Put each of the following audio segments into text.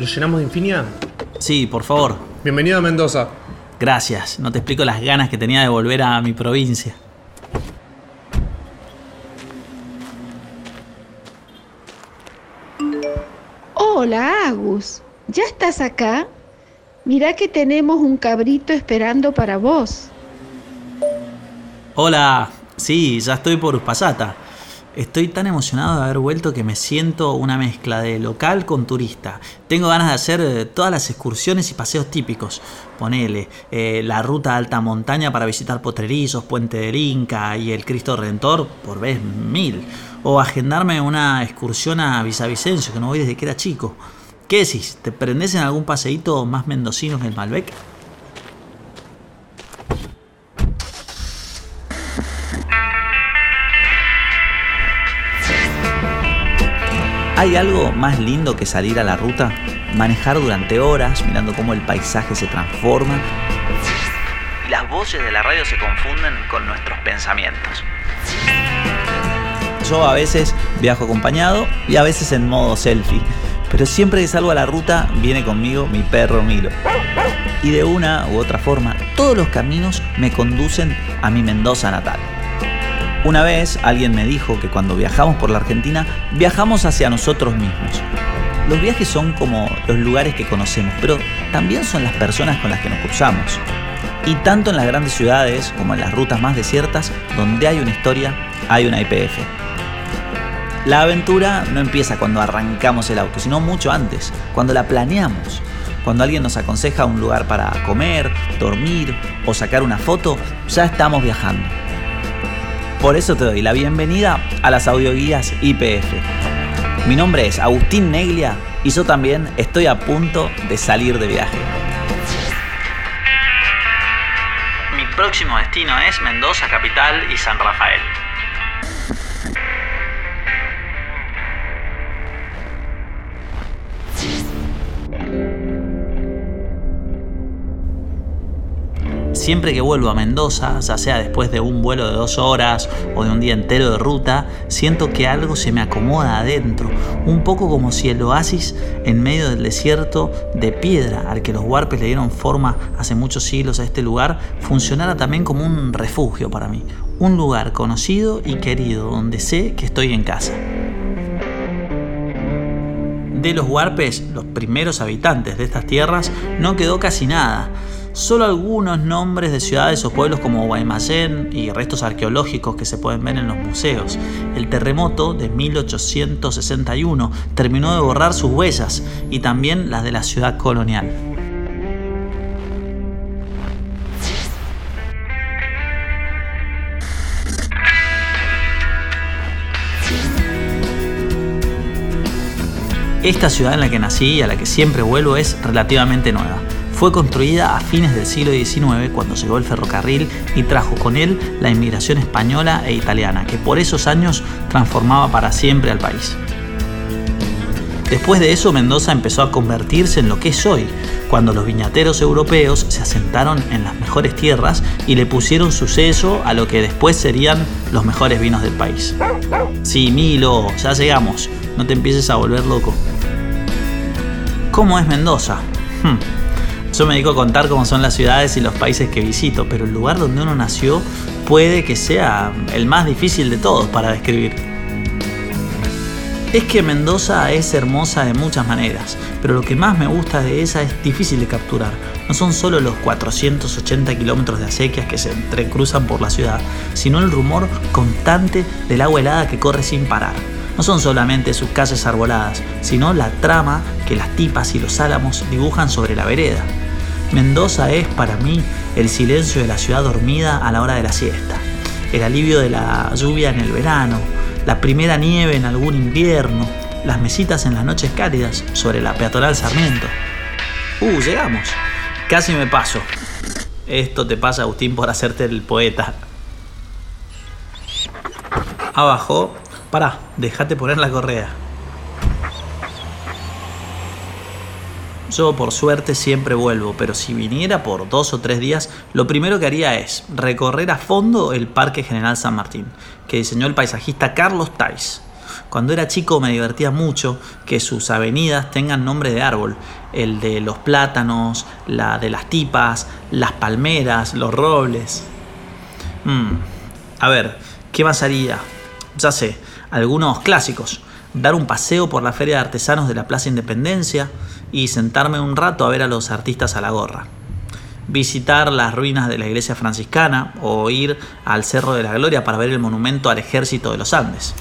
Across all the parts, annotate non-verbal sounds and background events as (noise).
¿Lo llenamos de infinia? Sí, por favor. Bienvenido a Mendoza. Gracias. No te explico las ganas que tenía de volver a mi provincia. Hola, Agus. ¿Ya estás acá? Mirá que tenemos un cabrito esperando para vos. Hola. Sí, ya estoy por Uspallata. Estoy tan emocionado de haber vuelto que me siento una mezcla de local con turista. Tengo ganas de hacer eh, todas las excursiones y paseos típicos. Ponele eh, la ruta alta montaña para visitar Potrerizos, Puente del Inca y el Cristo Redentor por vez mil. O agendarme una excursión a Villavicencio, que no voy desde que era chico. ¿Qué decís? ¿Te prendés en algún paseíto más mendocino que el Malbec? ¿Hay algo más lindo que salir a la ruta? Manejar durante horas, mirando cómo el paisaje se transforma. Y las voces de la radio se confunden con nuestros pensamientos. Yo a veces viajo acompañado y a veces en modo selfie. Pero siempre que salgo a la ruta viene conmigo mi perro Milo. Y de una u otra forma, todos los caminos me conducen a mi Mendoza natal. Una vez alguien me dijo que cuando viajamos por la Argentina, viajamos hacia nosotros mismos. Los viajes son como los lugares que conocemos, pero también son las personas con las que nos cruzamos. Y tanto en las grandes ciudades como en las rutas más desiertas, donde hay una historia, hay una IPF. La aventura no empieza cuando arrancamos el auto, sino mucho antes, cuando la planeamos. Cuando alguien nos aconseja un lugar para comer, dormir o sacar una foto, ya estamos viajando. Por eso te doy la bienvenida a las audioguías IPF. Mi nombre es Agustín Neglia y yo también estoy a punto de salir de viaje. Mi próximo destino es Mendoza Capital y San Rafael. Siempre que vuelvo a Mendoza, ya sea después de un vuelo de dos horas o de un día entero de ruta, siento que algo se me acomoda adentro, un poco como si el oasis en medio del desierto de piedra al que los huarpes le dieron forma hace muchos siglos a este lugar, funcionara también como un refugio para mí, un lugar conocido y querido donde sé que estoy en casa. De los huarpes, los primeros habitantes de estas tierras, no quedó casi nada solo algunos nombres de ciudades o pueblos como Guaymallén y restos arqueológicos que se pueden ver en los museos. El terremoto de 1861 terminó de borrar sus huellas y también las de la ciudad colonial. Esta ciudad en la que nací y a la que siempre vuelvo es relativamente nueva fue construida a fines del siglo XIX cuando llegó el ferrocarril y trajo con él la inmigración española e italiana, que por esos años transformaba para siempre al país. Después de eso, Mendoza empezó a convertirse en lo que es hoy, cuando los viñateros europeos se asentaron en las mejores tierras y le pusieron su sello a lo que después serían los mejores vinos del país. Sí, Milo, ya llegamos, no te empieces a volver loco. ¿Cómo es Mendoza? Hmm. Yo me dedico a contar cómo son las ciudades y los países que visito, pero el lugar donde uno nació puede que sea el más difícil de todos para describir. Es que Mendoza es hermosa de muchas maneras, pero lo que más me gusta de ella es difícil de capturar. No son solo los 480 kilómetros de acequias que se entrecruzan por la ciudad, sino el rumor constante del agua helada que corre sin parar. No son solamente sus calles arboladas, sino la trama que las tipas y los álamos dibujan sobre la vereda. Mendoza es para mí el silencio de la ciudad dormida a la hora de la siesta, el alivio de la lluvia en el verano, la primera nieve en algún invierno, las mesitas en las noches cálidas sobre la peatonal Sarmiento. Uh, llegamos. Casi me paso. Esto te pasa, Agustín, por hacerte el poeta. Abajo. Pará, déjate poner la correa. Yo por suerte siempre vuelvo, pero si viniera por dos o tres días, lo primero que haría es recorrer a fondo el Parque General San Martín, que diseñó el paisajista Carlos Tais. Cuando era chico me divertía mucho que sus avenidas tengan nombre de árbol. El de los plátanos, la de las tipas, las palmeras, los robles. Mm, A ver, ¿qué más haría? Ya sé, algunos clásicos. Dar un paseo por la Feria de Artesanos de la Plaza Independencia y sentarme un rato a ver a los artistas a la gorra visitar las ruinas de la iglesia franciscana o ir al Cerro de la Gloria para ver el monumento al ejército de los Andes.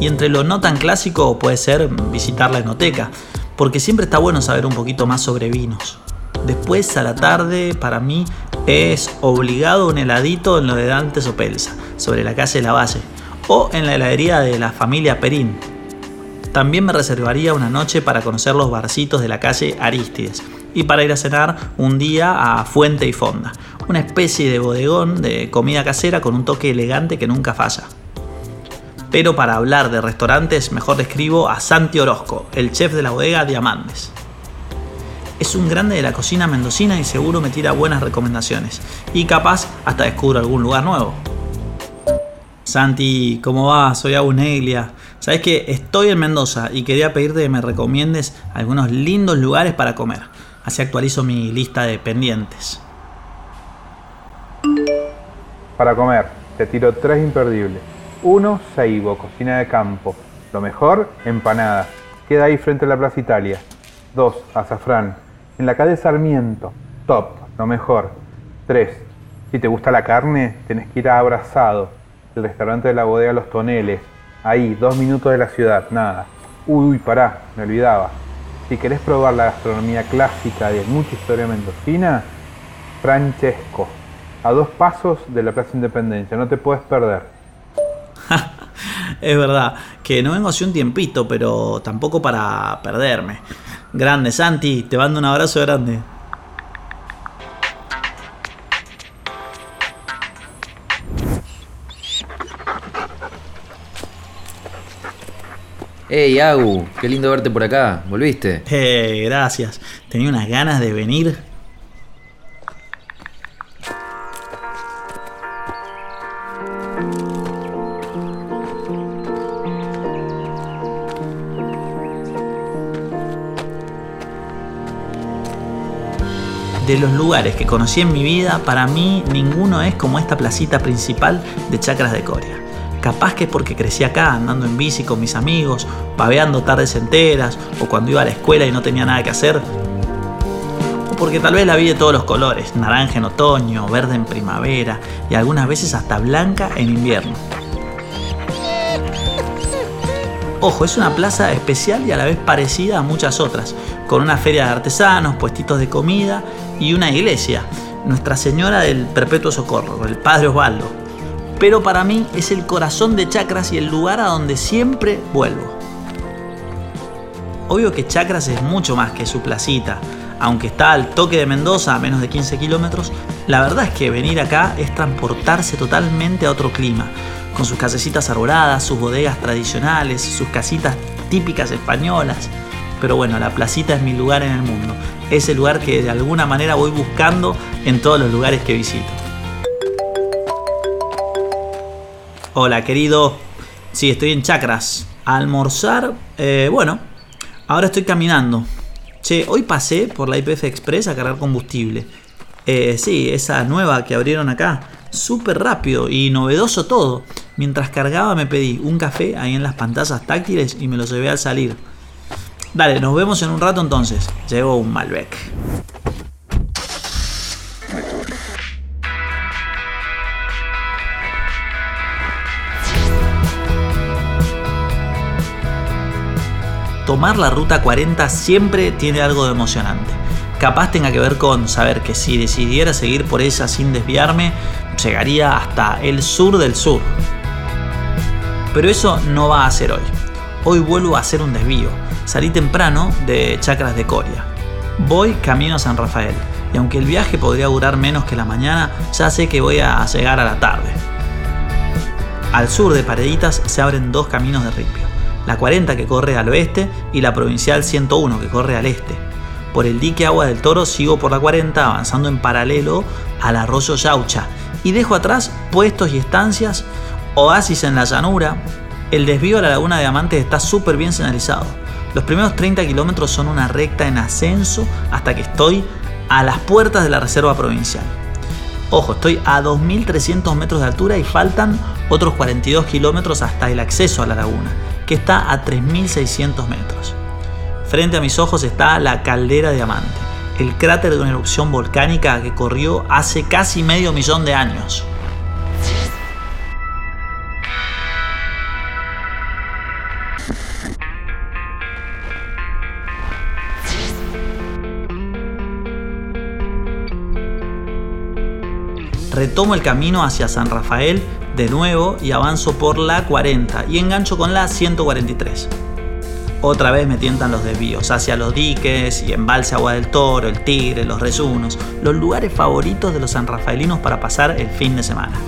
Y entre lo no tan clásico puede ser visitar la enoteca, porque siempre está bueno saber un poquito más sobre vinos. Después a la tarde, para mí, es obligado un heladito en lo de Dantes o Pelsa, sobre la calle de la Valle, o en la heladería de la familia Perín. También me reservaría una noche para conocer los barcitos de la calle Aristides y para ir a cenar un día a Fuente y Fonda, una especie de bodegón de comida casera con un toque elegante que nunca falla. Pero para hablar de restaurantes, mejor describo a Santi Orozco, el chef de la bodega Diamantes. Es un grande de la cocina mendocina y seguro me tira buenas recomendaciones. Y capaz hasta descubro algún lugar nuevo. Santi, ¿cómo va? Soy Neglia. Sabes que estoy en Mendoza y quería pedirte que me recomiendes algunos lindos lugares para comer. Así actualizo mi lista de pendientes. Para comer, te tiro tres imperdibles. Uno, Seibo, cocina de campo. Lo mejor, empanada. Queda ahí frente a la Plaza Italia. Dos, Azafrán. En la calle Sarmiento. Top, lo mejor. Tres, si te gusta la carne, tenés que ir a Abrazado el restaurante de la bodega Los Toneles. Ahí, dos minutos de la ciudad, nada. Uy, uy, pará, me olvidaba. Si querés probar la gastronomía clásica de mucha historia mendocina, Francesco, a dos pasos de la Plaza Independencia, no te puedes perder. (laughs) es verdad, que no vengo hace un tiempito, pero tampoco para perderme. Grande, Santi, te mando un abrazo grande. Hey, Agu, qué lindo verte por acá. ¿Volviste? Eh, gracias. Tenía unas ganas de venir. De los lugares que conocí en mi vida, para mí ninguno es como esta placita principal de Chacras de Coria. Capaz que es porque crecí acá, andando en bici con mis amigos, babeando tardes enteras, o cuando iba a la escuela y no tenía nada que hacer. O porque tal vez la vi de todos los colores, naranja en otoño, verde en primavera y algunas veces hasta blanca en invierno. Ojo, es una plaza especial y a la vez parecida a muchas otras, con una feria de artesanos, puestitos de comida y una iglesia, Nuestra Señora del Perpetuo Socorro, el Padre Osvaldo, pero para mí es el corazón de Chacras y el lugar a donde siempre vuelvo. Obvio que Chacras es mucho más que su placita, aunque está al toque de Mendoza a menos de 15 kilómetros, la verdad es que venir acá es transportarse totalmente a otro clima, con sus casecitas arboladas, sus bodegas tradicionales, sus casitas típicas españolas. Pero bueno, la placita es mi lugar en el mundo, es el lugar que de alguna manera voy buscando en todos los lugares que visito. Hola, querido. Sí, estoy en Chacras. almorzar, eh, bueno, ahora estoy caminando. Che, hoy pasé por la IPF Express a cargar combustible. Eh, sí, esa nueva que abrieron acá. Súper rápido y novedoso todo. Mientras cargaba me pedí un café ahí en las pantallas táctiles y me lo llevé al salir. Dale, nos vemos en un rato entonces. Llevo un Malbec. tomar la ruta 40 siempre tiene algo de emocionante. Capaz tenga que ver con saber que si decidiera seguir por ella sin desviarme, llegaría hasta el sur del sur. Pero eso no va a ser hoy. Hoy vuelvo a hacer un desvío. Salí temprano de Chacras de Coria. Voy camino a San Rafael. Y aunque el viaje podría durar menos que la mañana, ya sé que voy a llegar a la tarde. Al sur de Pareditas se abren dos caminos de ripio la 40 que corre al oeste y la provincial 101 que corre al este. por el dique Agua del Toro sigo por la 40 avanzando en paralelo al arroyo Yaucha y dejo atrás puestos y estancias, oasis en la llanura. El desvío a la laguna de Diamantes está súper bien señalizado. Los primeros 30 kilómetros son una recta en ascenso hasta que estoy a las puertas de la reserva provincial. Ojo, estoy a 2.300 metros de altura y faltan otros 42 kilómetros hasta el acceso a la laguna, que está a 3.600 metros. Frente a mis ojos está la caldera de Diamante, el cráter de una erupción volcánica que corrió hace casi medio millón de años. Retomo el camino hacia San Rafael de nuevo y avanzo por la 40 y engancho con la 143. Otra vez me tientan los desvíos hacia los diques y embalse Agua del Toro, el Tigre, los Reyunos, los lugares favoritos de los sanrafaelinos para pasar el fin de semana.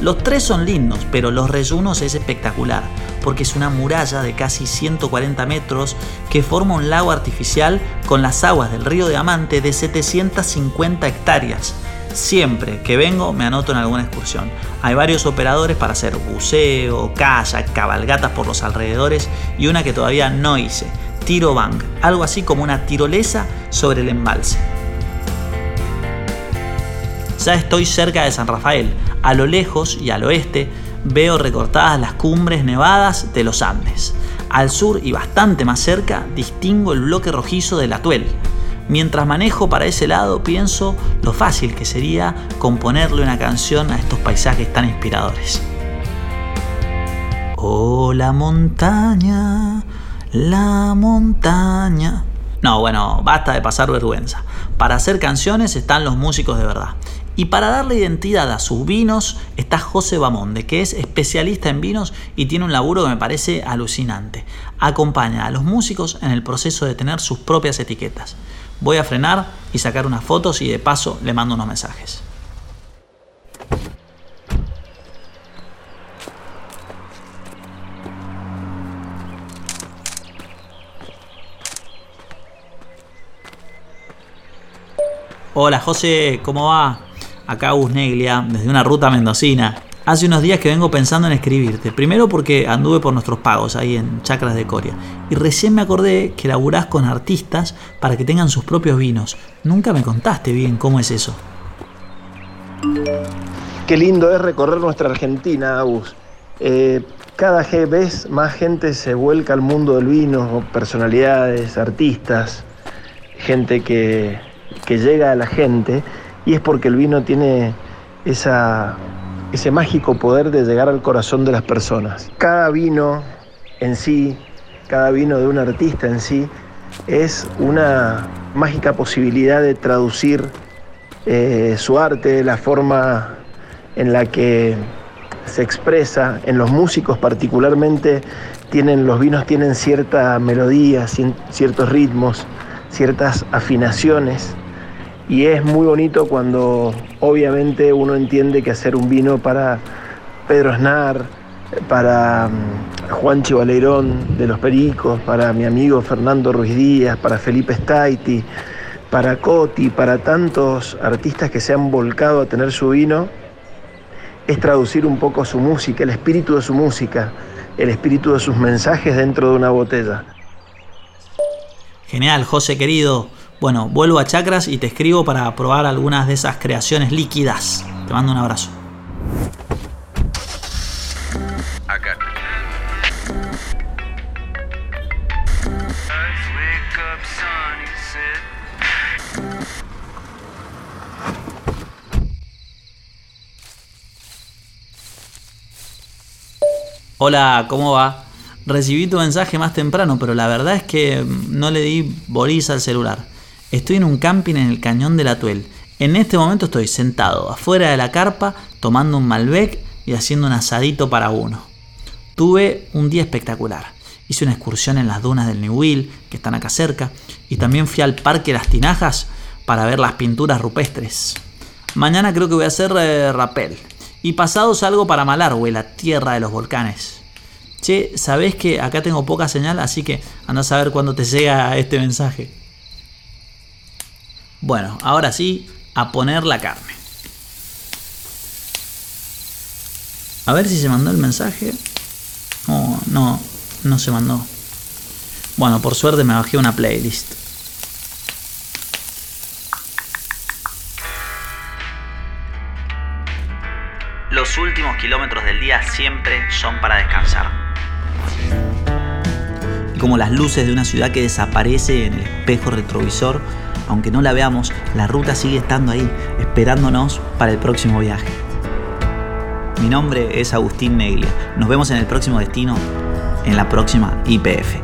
Los tres son lindos, pero los Reyunos es espectacular, porque es una muralla de casi 140 metros que forma un lago artificial con las aguas del río Diamante de 750 hectáreas Siempre que vengo me anoto en alguna excursión. Hay varios operadores para hacer buceo, kayak, cabalgatas por los alrededores y una que todavía no hice, tiro bank, algo así como una tirolesa sobre el embalse. Ya estoy cerca de San Rafael. A lo lejos y al oeste veo recortadas las cumbres nevadas de los Andes. Al sur y bastante más cerca distingo el bloque rojizo del Atuel, Mientras manejo para ese lado, pienso lo fácil que sería componerle una canción a estos paisajes tan inspiradores. Oh, la montaña, la montaña. No, bueno, basta de pasar vergüenza. Para hacer canciones están los músicos de verdad. Y para darle identidad a sus vinos está José Bamonde, que es especialista en vinos y tiene un laburo que me parece alucinante. Acompaña a los músicos en el proceso de tener sus propias etiquetas. Voy a frenar y sacar unas fotos y de paso le mando unos mensajes. Hola José, ¿cómo va? Acá Neglia, desde una ruta mendocina. Hace unos días que vengo pensando en escribirte. Primero porque anduve por nuestros pagos ahí en Chacras de Coria. Y recién me acordé que laburás con artistas para que tengan sus propios vinos. Nunca me contaste bien cómo es eso. Qué lindo es recorrer nuestra Argentina, Agus. Eh, cada vez más gente se vuelca al mundo del vino, personalidades, artistas, gente que, que llega a la gente. Y es porque el vino tiene esa ese mágico poder de llegar al corazón de las personas. Cada vino en sí, cada vino de un artista en sí, es una mágica posibilidad de traducir eh, su arte, la forma en la que se expresa, en los músicos particularmente, tienen, los vinos tienen cierta melodía, ciertos ritmos, ciertas afinaciones y es muy bonito cuando obviamente uno entiende que hacer un vino para Pedro Aznar, para mm, Juan Chivaleirón de los Pericos, para mi amigo Fernando Ruiz Díaz, para Felipe Staiti, para Coti, para tantos artistas que se han volcado a tener su vino, es traducir un poco su música, el espíritu de su música, el espíritu de sus mensajes dentro de una botella. Genial, José querido. Bueno, vuelvo a Chakras y te escribo para probar algunas de esas creaciones líquidas. Te mando un abrazo. Hola, ¿cómo va? Recibí tu mensaje más temprano, pero la verdad es que no le di boliza al celular. Estoy en un camping en el cañón del Atuel. En este momento estoy sentado afuera de la carpa tomando un Malbec y haciendo un asadito para uno. Tuve un día espectacular. Hice una excursión en las dunas del Will, que están acá cerca, y también fui al Parque Las Tinajas para ver las pinturas rupestres. Mañana creo que voy a hacer eh, rapel. Y pasado salgo para Malargüe, la tierra de los volcanes. Che, sabés que acá tengo poca señal, así que andás a ver cuándo te llega este mensaje. Bueno, ahora sí, a poner la carne. A ver si se mandó el mensaje. Oh, no, no se mandó. Bueno, por suerte me bajé una playlist. Los últimos kilómetros del día siempre son para descansar. Y como las luces de una ciudad que desaparece en el espejo retrovisor, aunque no la veamos, la ruta sigue estando ahí, esperándonos para el próximo viaje. Mi nombre es Agustín Neglia. Nos vemos en el próximo destino, en la próxima IPF.